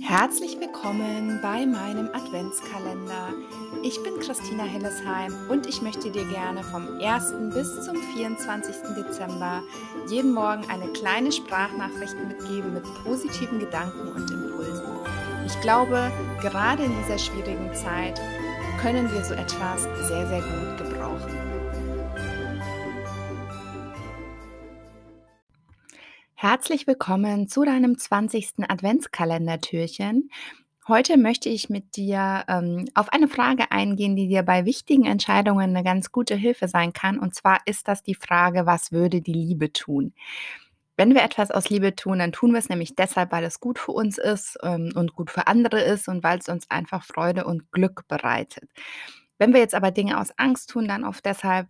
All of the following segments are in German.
Herzlich willkommen bei meinem Adventskalender. Ich bin Christina Hillesheim und ich möchte dir gerne vom 1. bis zum 24. Dezember jeden Morgen eine kleine Sprachnachricht mitgeben mit positiven Gedanken und Impulsen. Ich glaube, gerade in dieser schwierigen Zeit können wir so etwas sehr, sehr gut gebrauchen. Herzlich willkommen zu deinem 20. Adventskalendertürchen. Heute möchte ich mit dir ähm, auf eine Frage eingehen, die dir bei wichtigen Entscheidungen eine ganz gute Hilfe sein kann. Und zwar ist das die Frage, was würde die Liebe tun? Wenn wir etwas aus Liebe tun, dann tun wir es nämlich deshalb, weil es gut für uns ist ähm, und gut für andere ist und weil es uns einfach Freude und Glück bereitet. Wenn wir jetzt aber Dinge aus Angst tun, dann oft deshalb,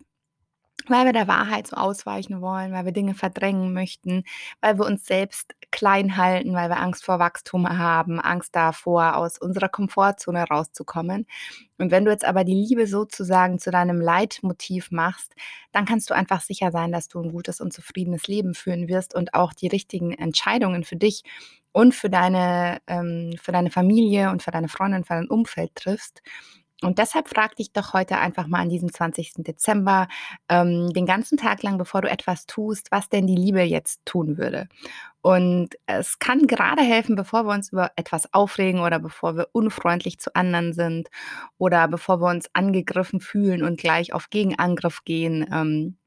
weil wir der Wahrheit so ausweichen wollen, weil wir Dinge verdrängen möchten, weil wir uns selbst klein halten, weil wir Angst vor Wachstum haben, Angst davor, aus unserer Komfortzone rauszukommen. Und wenn du jetzt aber die Liebe sozusagen zu deinem Leitmotiv machst, dann kannst du einfach sicher sein, dass du ein gutes und zufriedenes Leben führen wirst und auch die richtigen Entscheidungen für dich und für deine, ähm, für deine Familie und für deine Freundin, für dein Umfeld triffst. Und deshalb frag dich doch heute einfach mal an diesem 20. Dezember, ähm, den ganzen Tag lang, bevor du etwas tust, was denn die Liebe jetzt tun würde. Und es kann gerade helfen, bevor wir uns über etwas aufregen oder bevor wir unfreundlich zu anderen sind oder bevor wir uns angegriffen fühlen und gleich auf Gegenangriff gehen. Ähm,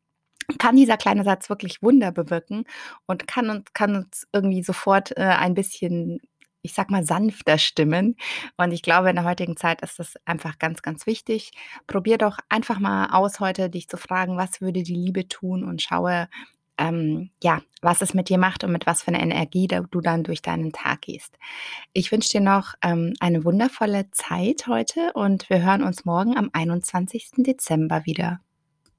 kann dieser kleine Satz wirklich Wunder bewirken und kann uns, kann uns irgendwie sofort äh, ein bisschen ich sag mal, sanfter stimmen. Und ich glaube, in der heutigen Zeit ist das einfach ganz, ganz wichtig. Probier doch einfach mal aus, heute dich zu fragen, was würde die Liebe tun und schaue, ähm, ja, was es mit dir macht und mit was für einer Energie du dann durch deinen Tag gehst. Ich wünsche dir noch ähm, eine wundervolle Zeit heute und wir hören uns morgen am 21. Dezember wieder.